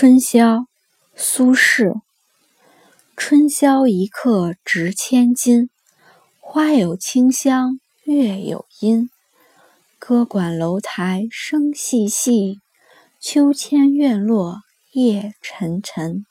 春宵苏轼。春宵一刻值千金花有清香月有阴。歌管楼台声细细秋千院落夜沉沉。